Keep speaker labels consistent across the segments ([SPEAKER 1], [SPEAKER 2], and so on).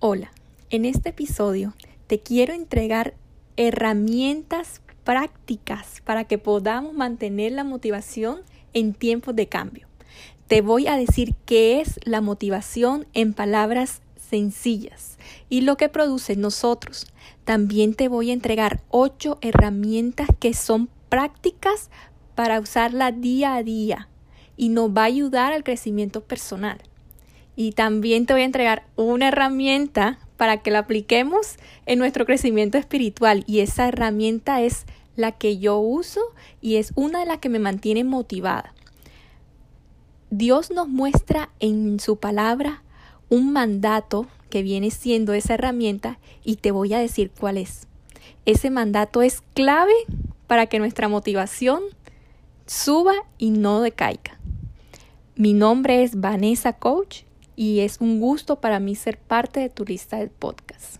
[SPEAKER 1] Hola, en este episodio te quiero entregar herramientas prácticas para que podamos mantener la motivación en tiempos de cambio. Te voy a decir qué es la motivación en palabras sencillas y lo que produce nosotros. También te voy a entregar ocho herramientas que son prácticas para usarla día a día y nos va a ayudar al crecimiento personal. Y también te voy a entregar una herramienta para que la apliquemos en nuestro crecimiento espiritual y esa herramienta es la que yo uso y es una de las que me mantiene motivada. Dios nos muestra en su palabra un mandato que viene siendo esa herramienta y te voy a decir cuál es. Ese mandato es clave para que nuestra motivación suba y no decaiga. Mi nombre es Vanessa Coach y es un gusto para mí ser parte de tu lista de podcast.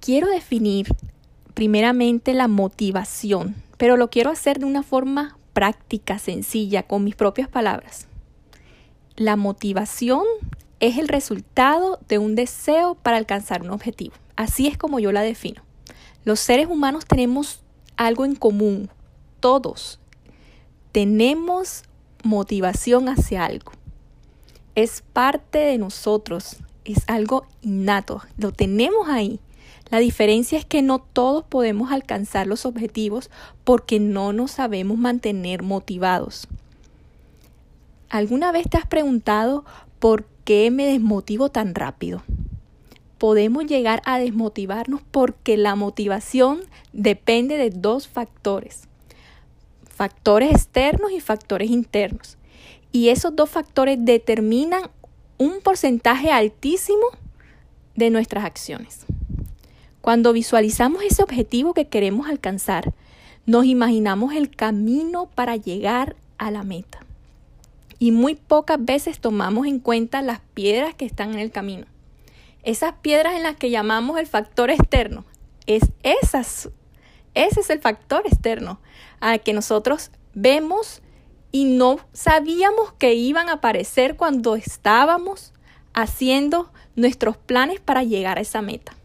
[SPEAKER 1] Quiero definir primeramente la motivación, pero lo quiero hacer de una forma práctica, sencilla, con mis propias palabras. La motivación es el resultado de un deseo para alcanzar un objetivo. Así es como yo la defino. Los seres humanos tenemos algo en común. Todos tenemos motivación hacia algo. Es parte de nosotros. Es algo innato. Lo tenemos ahí. La diferencia es que no todos podemos alcanzar los objetivos porque no nos sabemos mantener motivados. ¿Alguna vez te has preguntado por qué me desmotivo tan rápido? Podemos llegar a desmotivarnos porque la motivación depende de dos factores. Factores externos y factores internos. Y esos dos factores determinan un porcentaje altísimo de nuestras acciones. Cuando visualizamos ese objetivo que queremos alcanzar, nos imaginamos el camino para llegar a la meta. Y muy pocas veces tomamos en cuenta las piedras que están en el camino. Esas piedras en las que llamamos el factor externo. Es esas, ese es el factor externo al que nosotros vemos y no sabíamos que iban a aparecer cuando estábamos haciendo nuestros planes para llegar a esa meta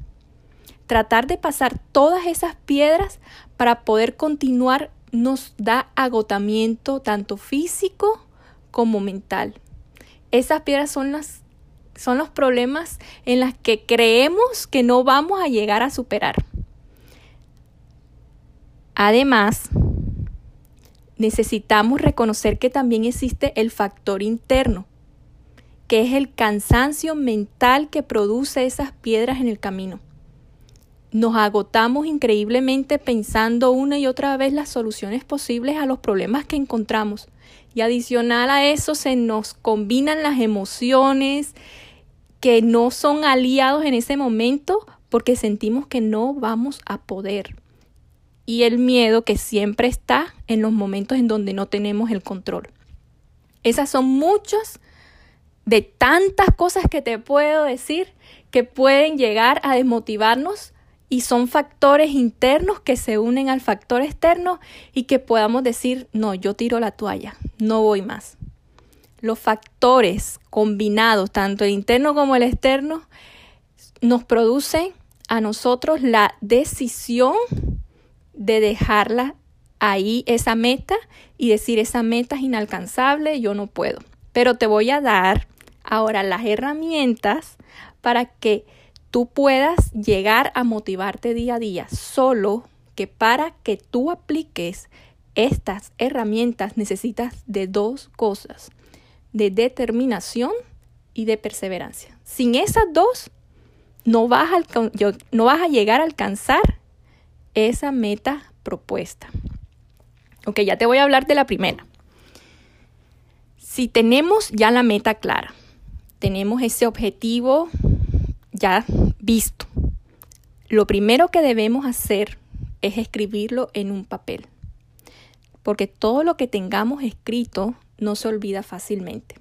[SPEAKER 1] tratar de pasar todas esas piedras para poder continuar nos da agotamiento tanto físico como mental. Esas piedras son las son los problemas en los que creemos que no vamos a llegar a superar. Además, necesitamos reconocer que también existe el factor interno, que es el cansancio mental que produce esas piedras en el camino nos agotamos increíblemente pensando una y otra vez las soluciones posibles a los problemas que encontramos. Y adicional a eso se nos combinan las emociones que no son aliados en ese momento porque sentimos que no vamos a poder. Y el miedo que siempre está en los momentos en donde no tenemos el control. Esas son muchas de tantas cosas que te puedo decir que pueden llegar a desmotivarnos y son factores internos que se unen al factor externo y que podamos decir, no, yo tiro la toalla, no voy más. Los factores combinados, tanto el interno como el externo, nos producen a nosotros la decisión de dejarla ahí, esa meta, y decir, esa meta es inalcanzable, yo no puedo. Pero te voy a dar ahora las herramientas para que tú puedas llegar a motivarte día a día. Solo que para que tú apliques estas herramientas necesitas de dos cosas, de determinación y de perseverancia. Sin esas dos, no vas a, llegar a alcanzar esa meta propuesta. Ok, ya te voy a hablar de la primera. Si tenemos ya la meta clara, tenemos ese objetivo ya visto. Lo primero que debemos hacer es escribirlo en un papel, porque todo lo que tengamos escrito no se olvida fácilmente.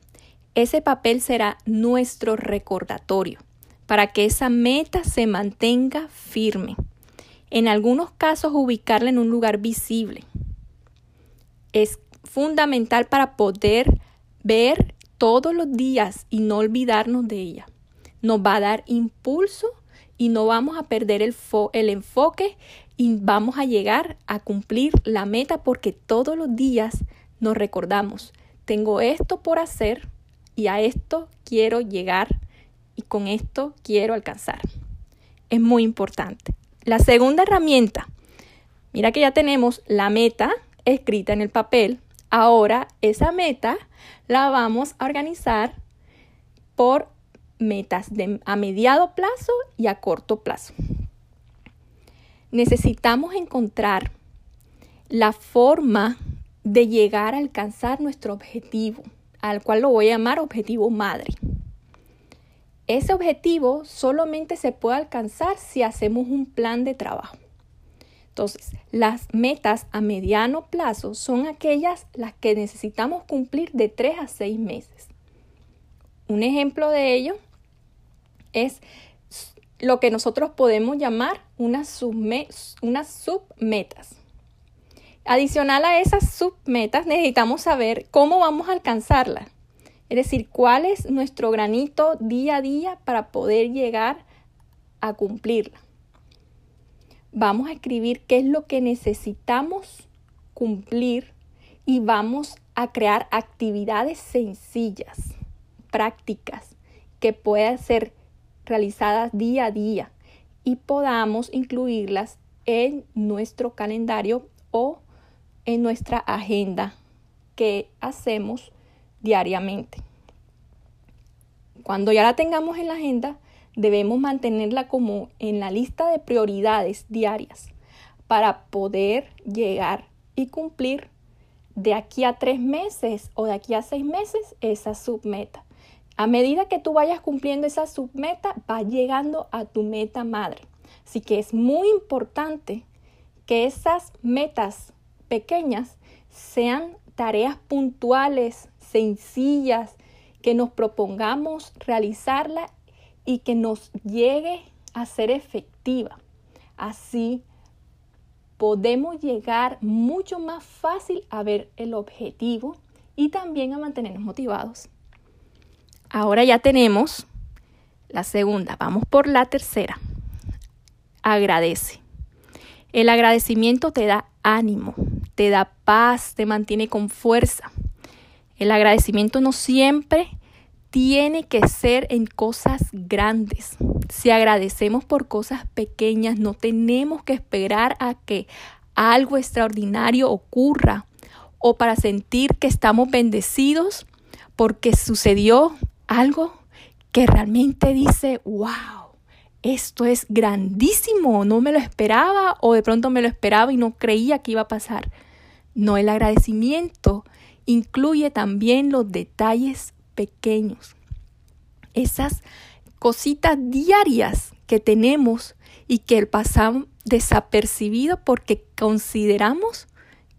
[SPEAKER 1] Ese papel será nuestro recordatorio para que esa meta se mantenga firme. En algunos casos, ubicarla en un lugar visible. Es fundamental para poder ver todos los días y no olvidarnos de ella. Nos va a dar impulso y no vamos a perder el, el enfoque y vamos a llegar a cumplir la meta porque todos los días nos recordamos, tengo esto por hacer y a esto quiero llegar y con esto quiero alcanzar. Es muy importante. La segunda herramienta, mira que ya tenemos la meta escrita en el papel. Ahora esa meta la vamos a organizar por metas de, a mediado plazo y a corto plazo. Necesitamos encontrar la forma de llegar a alcanzar nuestro objetivo, al cual lo voy a llamar objetivo madre. Ese objetivo solamente se puede alcanzar si hacemos un plan de trabajo. Entonces, las metas a mediano plazo son aquellas las que necesitamos cumplir de 3 a 6 meses. Un ejemplo de ello es lo que nosotros podemos llamar unas, submetas. Adicional a esas submetas, necesitamos saber cómo vamos a alcanzarlas. Es decir, cuál es nuestro granito día a día para poder llegar a cumplirla. Vamos a escribir qué es lo que necesitamos cumplir y vamos a crear actividades sencillas, prácticas, que puedan ser realizadas día a día y podamos incluirlas en nuestro calendario o en nuestra agenda que hacemos diariamente. Cuando ya la tengamos en la agenda, debemos mantenerla como en la lista de prioridades diarias para poder llegar y cumplir de aquí a tres meses o de aquí a seis meses esa submeta. A medida que tú vayas cumpliendo esa submeta, va llegando a tu meta madre. Así que es muy importante que esas metas pequeñas sean tareas puntuales, sencillas, que nos propongamos realizarla y que nos llegue a ser efectiva. Así podemos llegar mucho más fácil a ver el objetivo y también a mantenernos motivados. Ahora ya tenemos la segunda. Vamos por la tercera. Agradece. El agradecimiento te da ánimo, te da paz, te mantiene con fuerza. El agradecimiento no siempre tiene que ser en cosas grandes. Si agradecemos por cosas pequeñas, no tenemos que esperar a que algo extraordinario ocurra o para sentir que estamos bendecidos porque sucedió algo que realmente dice, wow, esto es grandísimo, no me lo esperaba o de pronto me lo esperaba y no creía que iba a pasar. No, el agradecimiento incluye también los detalles pequeños, esas cositas diarias que tenemos y que pasamos desapercibido porque consideramos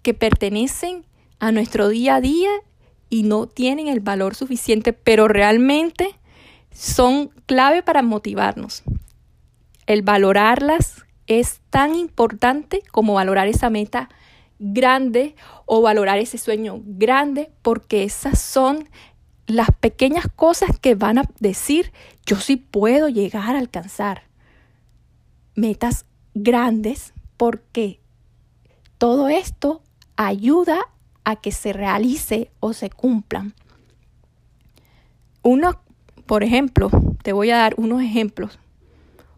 [SPEAKER 1] que pertenecen a nuestro día a día y no tienen el valor suficiente, pero realmente son clave para motivarnos. El valorarlas es tan importante como valorar esa meta grande o valorar ese sueño grande, porque esas son las pequeñas cosas que van a decir, yo sí puedo llegar a alcanzar metas grandes, porque todo esto ayuda a que se realice o se cumplan. Uno, por ejemplo, te voy a dar unos ejemplos.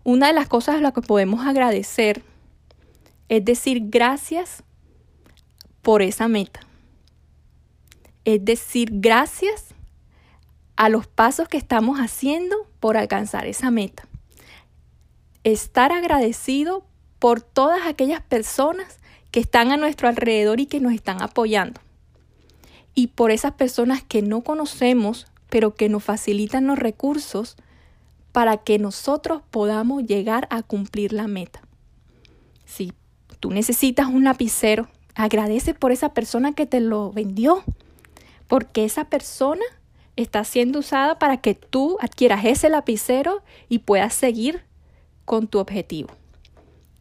[SPEAKER 1] Una de las cosas a las que podemos agradecer es decir gracias por esa meta. Es decir gracias a los pasos que estamos haciendo por alcanzar esa meta. Estar agradecido por todas aquellas personas que están a nuestro alrededor y que nos están apoyando. Y por esas personas que no conocemos, pero que nos facilitan los recursos para que nosotros podamos llegar a cumplir la meta. Si tú necesitas un lapicero, agradece por esa persona que te lo vendió, porque esa persona está siendo usada para que tú adquieras ese lapicero y puedas seguir con tu objetivo.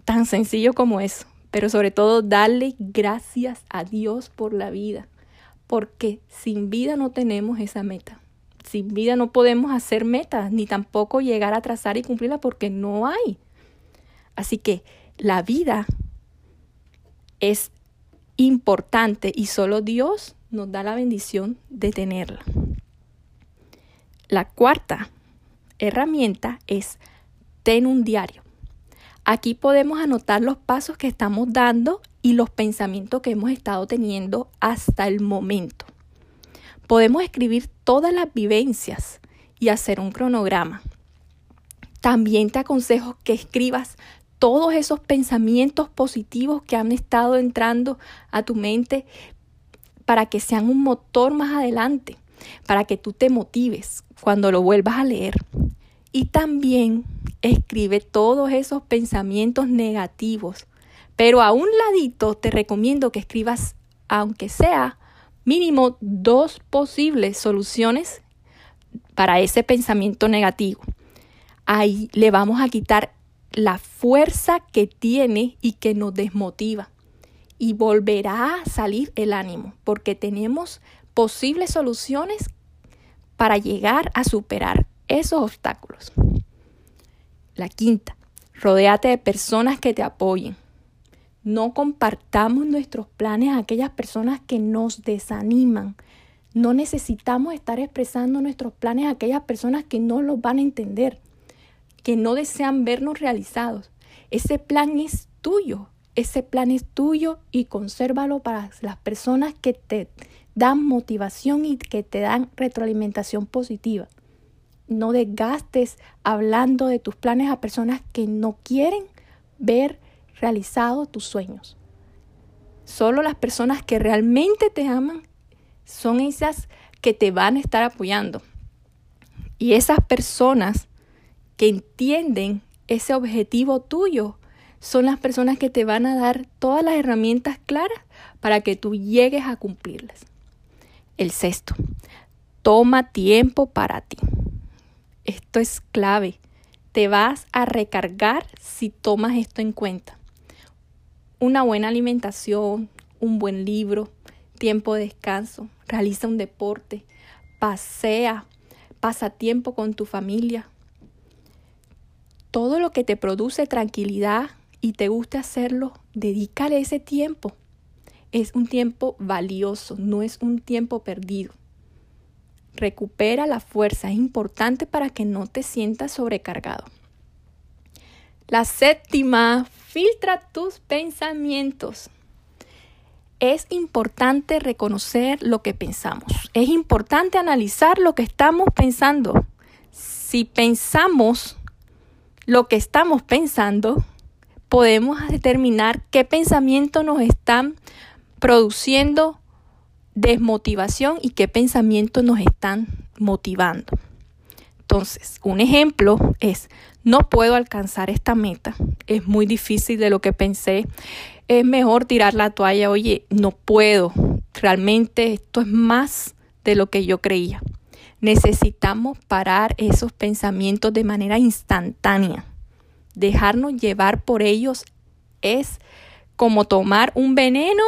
[SPEAKER 1] Tan sencillo como eso, pero sobre todo darle gracias a Dios por la vida, porque sin vida no tenemos esa meta. Sin vida no podemos hacer metas, ni tampoco llegar a trazar y cumplirla porque no hay. Así que la vida es importante y solo Dios nos da la bendición de tenerla. La cuarta herramienta es ten un diario. Aquí podemos anotar los pasos que estamos dando y los pensamientos que hemos estado teniendo hasta el momento. Podemos escribir todas las vivencias y hacer un cronograma. También te aconsejo que escribas todos esos pensamientos positivos que han estado entrando a tu mente para que sean un motor más adelante, para que tú te motives cuando lo vuelvas a leer. Y también escribe todos esos pensamientos negativos. Pero a un ladito te recomiendo que escribas, aunque sea mínimo dos posibles soluciones para ese pensamiento negativo. Ahí le vamos a quitar la fuerza que tiene y que nos desmotiva. Y volverá a salir el ánimo, porque tenemos posibles soluciones para llegar a superar esos obstáculos. La quinta, rodéate de personas que te apoyen. No compartamos nuestros planes a aquellas personas que nos desaniman. No necesitamos estar expresando nuestros planes a aquellas personas que no los van a entender que no desean vernos realizados. Ese plan es tuyo, ese plan es tuyo y consérvalo para las personas que te dan motivación y que te dan retroalimentación positiva. No desgastes hablando de tus planes a personas que no quieren ver realizados tus sueños. Solo las personas que realmente te aman son esas que te van a estar apoyando. Y esas personas que entienden ese objetivo tuyo son las personas que te van a dar todas las herramientas claras para que tú llegues a cumplirlas. El sexto, toma tiempo para ti. Esto es clave. Te vas a recargar si tomas esto en cuenta. Una buena alimentación, un buen libro, tiempo de descanso, realiza un deporte, pasea, pasa tiempo con tu familia, todo lo que te produce tranquilidad y te guste hacerlo, dedícale ese tiempo. Es un tiempo valioso, no es un tiempo perdido. Recupera la fuerza, es importante para que no te sientas sobrecargado. La séptima, filtra tus pensamientos. Es importante reconocer lo que pensamos. Es importante analizar lo que estamos pensando. Si pensamos lo que estamos pensando, podemos determinar qué pensamientos nos están produciendo desmotivación y qué pensamientos nos están motivando. Entonces, un ejemplo es, no puedo alcanzar esta meta, es muy difícil de lo que pensé, es mejor tirar la toalla, oye, no puedo, realmente esto es más de lo que yo creía. Necesitamos parar esos pensamientos de manera instantánea. Dejarnos llevar por ellos es como tomar un veneno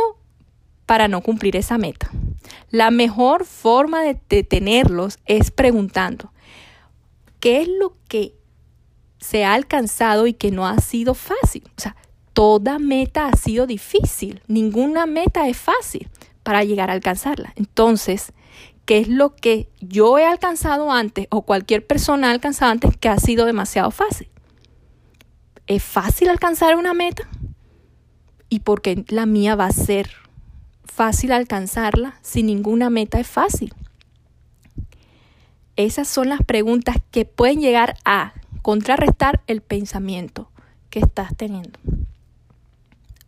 [SPEAKER 1] para no cumplir esa meta. La mejor forma de detenerlos es preguntando, ¿qué es lo que se ha alcanzado y que no ha sido fácil? O sea, toda meta ha sido difícil, ninguna meta es fácil para llegar a alcanzarla. Entonces, qué es lo que yo he alcanzado antes o cualquier persona ha alcanzado antes que ha sido demasiado fácil. ¿Es fácil alcanzar una meta? ¿Y por qué la mía va a ser fácil alcanzarla si ninguna meta es fácil? Esas son las preguntas que pueden llegar a contrarrestar el pensamiento que estás teniendo.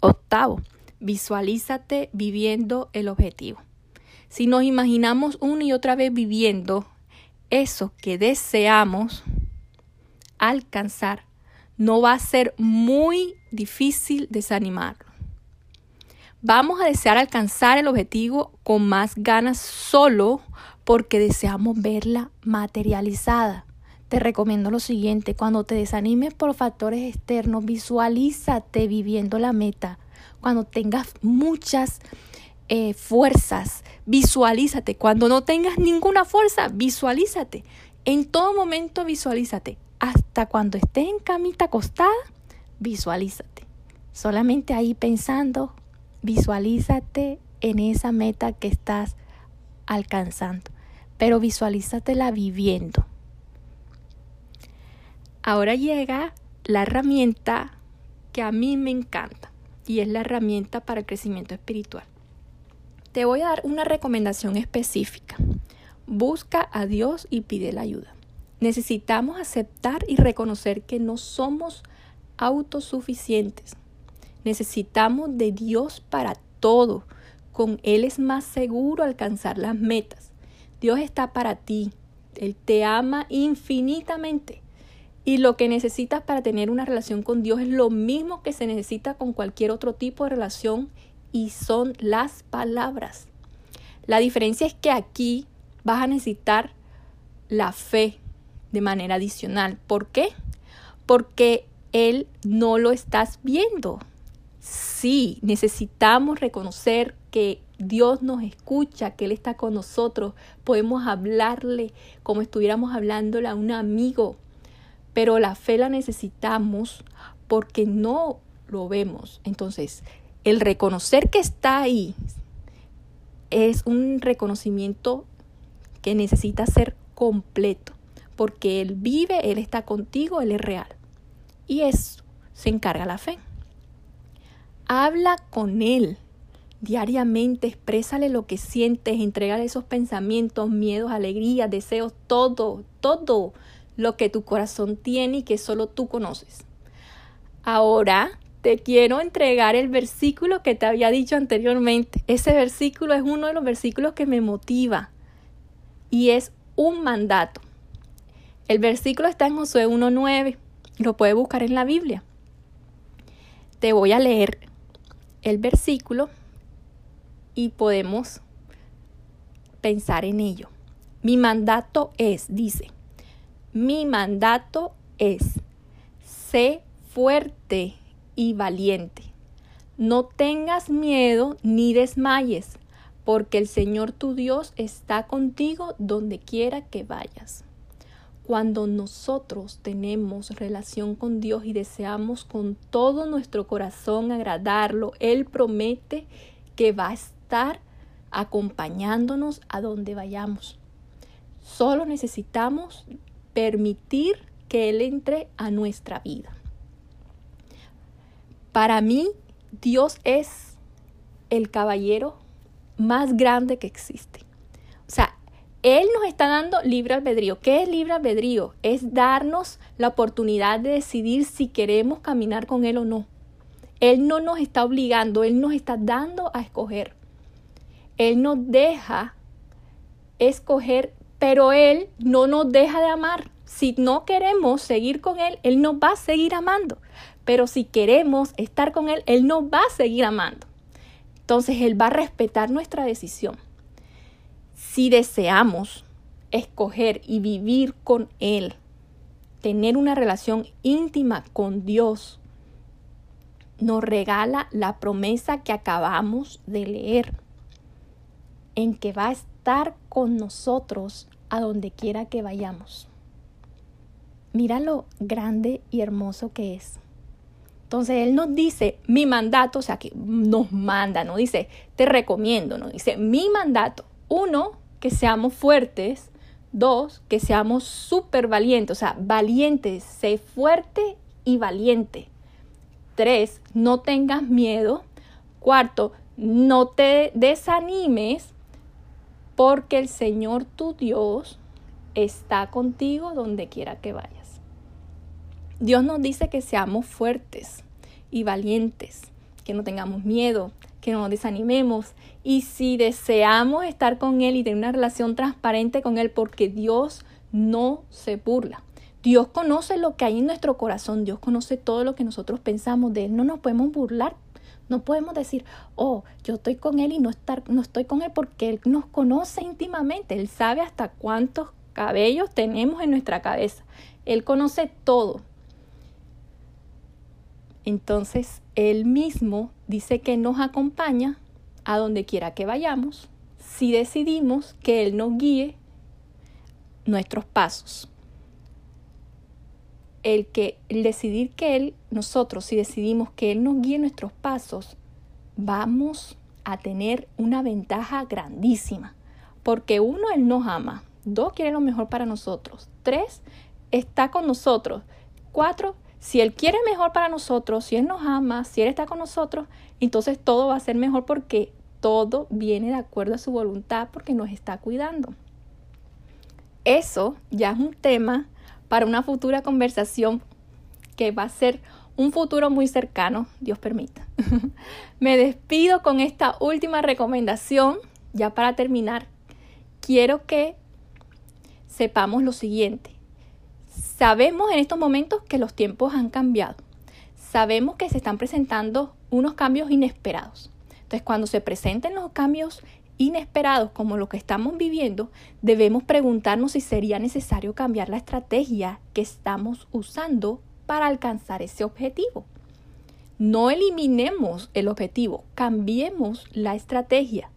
[SPEAKER 1] Octavo, visualízate viviendo el objetivo. Si nos imaginamos una y otra vez viviendo eso que deseamos alcanzar, no va a ser muy difícil desanimarlo. Vamos a desear alcanzar el objetivo con más ganas solo porque deseamos verla materializada. Te recomiendo lo siguiente, cuando te desanimes por factores externos, visualízate viviendo la meta. Cuando tengas muchas eh, fuerzas, visualízate. Cuando no tengas ninguna fuerza, visualízate. En todo momento visualízate. Hasta cuando estés en camita acostada, visualízate. Solamente ahí pensando, visualízate en esa meta que estás alcanzando. Pero visualízatela viviendo. Ahora llega la herramienta que a mí me encanta y es la herramienta para el crecimiento espiritual. Te voy a dar una recomendación específica. Busca a Dios y pide la ayuda. Necesitamos aceptar y reconocer que no somos autosuficientes. Necesitamos de Dios para todo. Con Él es más seguro alcanzar las metas. Dios está para ti. Él te ama infinitamente. Y lo que necesitas para tener una relación con Dios es lo mismo que se necesita con cualquier otro tipo de relación y son las palabras. La diferencia es que aquí vas a necesitar la fe de manera adicional. ¿Por qué? Porque Él no lo estás viendo. Sí, necesitamos reconocer que Dios nos escucha, que Él está con nosotros. Podemos hablarle como estuviéramos hablándole a un amigo pero la fe la necesitamos porque no lo vemos. Entonces, el reconocer que está ahí es un reconocimiento que necesita ser completo, porque Él vive, Él está contigo, Él es real. Y eso se encarga la fe. Habla con Él diariamente, exprésale lo que sientes, entregale esos pensamientos, miedos, alegrías, deseos, todo, todo lo que tu corazón tiene y que solo tú conoces. Ahora te quiero entregar el versículo que te había dicho anteriormente. Ese versículo es uno de los versículos que me motiva y es un mandato. El versículo está en Josué 1.9. Lo puedes buscar en la Biblia. Te voy a leer el versículo y podemos pensar en ello. Mi mandato es, dice, mi mandato es, sé fuerte y valiente. No tengas miedo ni desmayes, porque el Señor tu Dios está contigo donde quiera que vayas. Cuando nosotros tenemos relación con Dios y deseamos con todo nuestro corazón agradarlo, Él promete que va a estar acompañándonos a donde vayamos. Solo necesitamos permitir que Él entre a nuestra vida. Para mí, Dios es el caballero más grande que existe. O sea, Él nos está dando libre albedrío. ¿Qué es libre albedrío? Es darnos la oportunidad de decidir si queremos caminar con Él o no. Él no nos está obligando, Él nos está dando a escoger. Él nos deja escoger pero Él no nos deja de amar. Si no queremos seguir con Él, Él nos va a seguir amando. Pero si queremos estar con Él, Él nos va a seguir amando. Entonces Él va a respetar nuestra decisión. Si deseamos escoger y vivir con Él, tener una relación íntima con Dios, nos regala la promesa que acabamos de leer, en que va a estar con nosotros a donde quiera que vayamos. Mira lo grande y hermoso que es. Entonces Él nos dice mi mandato, o sea que nos manda, no dice te recomiendo, no dice mi mandato. Uno, que seamos fuertes. Dos, que seamos súper valientes, o sea, valientes, sé fuerte y valiente. Tres, no tengas miedo. Cuarto, no te desanimes porque el Señor tu Dios está contigo donde quiera que vayas. Dios nos dice que seamos fuertes y valientes, que no tengamos miedo, que no desanimemos y si deseamos estar con Él y tener una relación transparente con Él, porque Dios no se burla. Dios conoce lo que hay en nuestro corazón, Dios conoce todo lo que nosotros pensamos de Él, no nos podemos burlar No podemos decir, oh, yo estoy con él y no, estar, no estoy con él porque él nos conoce íntimamente. Él sabe hasta cuántos cabellos tenemos en nuestra cabeza. Él conoce todo. Entonces, Él mismo dice que nos acompaña a donde quiera que vayamos si decidimos que Él nos guíe nuestros pasos. El que el decidir que Él, nosotros, si decidimos que Él nos guíe nuestros pasos, vamos a tener una ventaja grandísima. Porque uno, Él nos ama. Dos, quiere lo mejor para nosotros. Tres, está con nosotros. Cuatro, si Él quiere mejor para nosotros, si Él nos ama, si Él está con nosotros, entonces todo va a ser mejor porque todo viene de acuerdo a su voluntad porque nos está cuidando. Eso ya es un tema para una futura conversación que va a ser un futuro muy cercano, Dios permita. Me despido con esta última recomendación, ya para terminar. Quiero que sepamos lo siguiente. Sabemos en estos momentos que los tiempos han cambiado. Sabemos que se están presentando unos cambios inesperados. Entonces, cuando se presenten los cambios inesperados como los que estamos viviendo, debemos preguntarnos si sería necesario cambiar la estrategia que estamos usando para alcanzar ese objetivo. No eliminemos el objetivo, cambiemos la estrategia.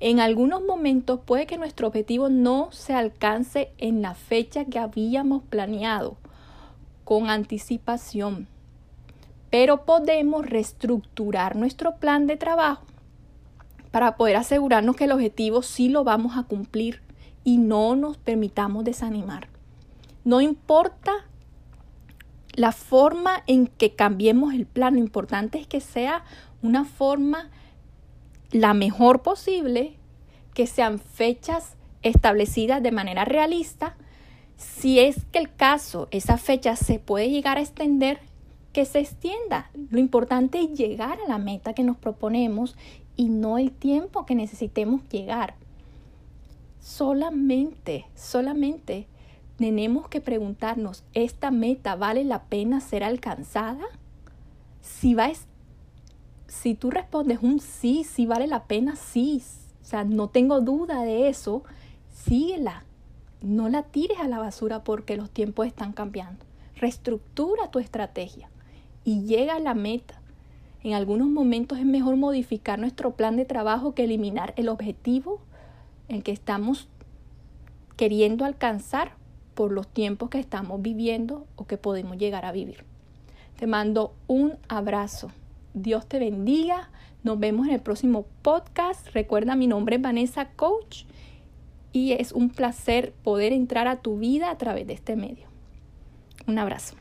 [SPEAKER 1] En algunos momentos puede que nuestro objetivo no se alcance en la fecha que habíamos planeado con anticipación, pero podemos reestructurar nuestro plan de trabajo para poder asegurarnos que el objetivo sí lo vamos a cumplir y no nos permitamos desanimar. No importa la forma en que cambiemos el plan, lo importante es que sea una forma la mejor posible, que sean fechas establecidas de manera realista. Si es que el caso, esa fecha se puede llegar a extender, que se extienda. Lo importante es llegar a la meta que nos proponemos y no el tiempo que necesitemos llegar. Solamente, solamente tenemos que preguntarnos, ¿esta meta vale la pena ser alcanzada? Si va si tú respondes un sí, sí vale la pena, sí, o sea, no tengo duda de eso, síguela. No la tires a la basura porque los tiempos están cambiando. Reestructura tu estrategia y llega a la meta. En algunos momentos es mejor modificar nuestro plan de trabajo que eliminar el objetivo en que estamos queriendo alcanzar por los tiempos que estamos viviendo o que podemos llegar a vivir. Te mando un abrazo. Dios te bendiga. Nos vemos en el próximo podcast. Recuerda, mi nombre es Vanessa Coach y es un placer poder entrar a tu vida a través de este medio. Un abrazo.